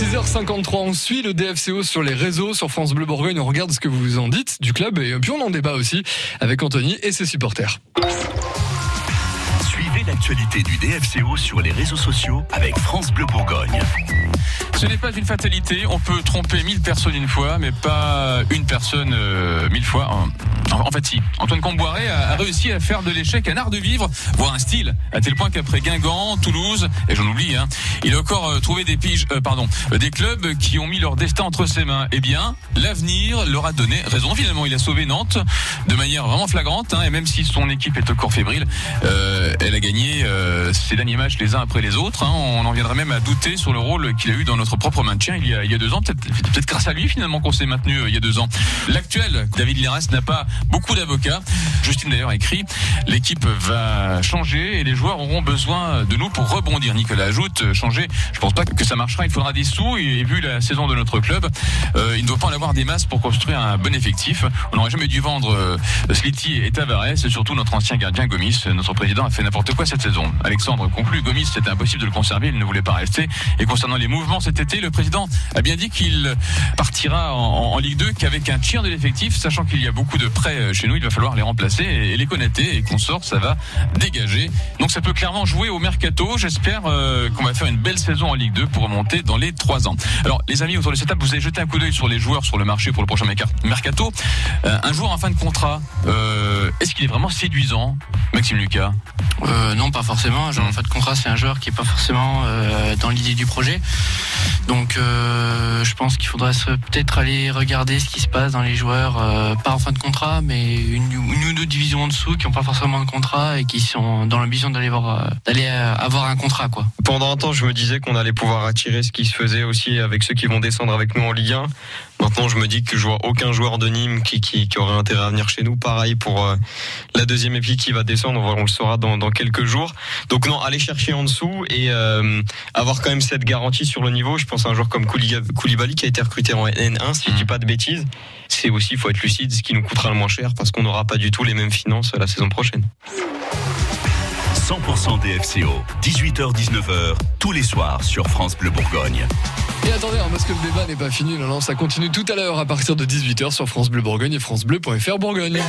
6h53, on suit le DFCO sur les réseaux, sur France Bleu Bourgogne, on regarde ce que vous en dites du club et puis on en débat aussi avec Anthony et ses supporters. Suivez l'actualité du DFCO sur les réseaux sociaux avec France Bleu Bourgogne. Ce n'est pas une fatalité. On peut tromper mille personnes une fois, mais pas une personne euh, mille fois. En, en fait, si. Antoine Comboiré a, a réussi à faire de l'échec un art de vivre, voire un style, à tel point qu'après Guingamp, Toulouse, et j'en oublie, hein, il a encore euh, trouvé des piges, euh, pardon, euh, des clubs qui ont mis leur destin entre ses mains. Eh bien, l'avenir leur a donné raison. Finalement, il a sauvé Nantes de manière vraiment flagrante, hein, et même si son équipe est encore fébrile, euh, elle a gagné euh, ses derniers matchs les uns après les autres. hein. On en viendrait même à douter sur le rôle qu'il a eu dans notre propre maintien il y a, il y a deux ans. Peut-être grâce à lui finalement qu'on s'est maintenu euh, il y a deux ans. L'actuel David Linares n'a pas beaucoup d'avocats. Justine d'ailleurs a écrit l'équipe va changer et les joueurs auront besoin de nous pour rebondir. Nicolas ajoute euh, changer. Je pense pas que ça marchera. Il faudra des sous et, vu la saison de notre club, euh, il ne doit pas en avoir des masses pour construire un bon effectif. On n'aurait jamais dû vendre Slity et Tavares et surtout notre ancien gardien Gomis. Notre président a fait n'importe quoi cette saison. Alexandre conclut Gomis c'était impossible de le conserver. Il ne voulait pas rester. Et concernant les mouvements cet été, le président a bien dit qu'il partira en, Ligue 2 qu'avec un tiers de l'effectif, sachant qu'il y a beaucoup de prêts euh, chez nous, il va falloir les remplacer et, les connaître et qu'on sort, ça va dégager. Donc ça peut clairement jouer au mercato. J'espère euh, qu'on va faire une belle saison en Ligue 2 pour remonter dans les trois ans. Alors les amis autour de cette table, vous avez jeté un coup d'œil sur les joueurs sur le marché pour le prochain merca- mercato. Euh, un joueur en fin de contrat, est-ce qu'il est vraiment séduisant, Maxime Lucas? Non, pas forcément. Joueur en fin de contrat, c'est un joueur qui est pas forcément euh, dans l'idée du projet. Donc, euh, je pense qu'il faudrait se- peut-être aller regarder ce qui se passe dans les joueurs, euh, pas en fin de contrat, mais une, ou deux divisions en dessous qui n'ont pas forcément de contrat et qui sont dans l'ambition d'aller voir, euh, d'aller avoir un contrat, quoi. Pendant un temps, je me disais qu'on allait pouvoir attirer ce qui se faisait aussi avec ceux qui vont descendre avec nous en Ligue 1. Maintenant, je me dis que je vois aucun joueur de Nîmes qui, qui, aurait intérêt à venir chez nous. Pareil pour la deuxième équipe qui va descendre, on, le saura dans, dans quelques jours. Donc non, aller chercher en dessous et avoir quand même cette garantie sur le niveau. Je pense à un joueur comme Koulibaly qui a été recruté en N1, si je dis pas de bêtises. C'est aussi, il faut être lucide, ce qui nous coûtera le moins cher parce qu'on n'aura pas du tout les mêmes finances la saison prochaine. 100% DFCO, 18h-19h, tous les soirs sur France Bleu Bourgogne. Et attendez, hein, parce que le débat n'est pas fini, non, non, ça continue tout à l'heure à partir de 18h sur France Bleu Bourgogne et francebleu.fr Bourgogne.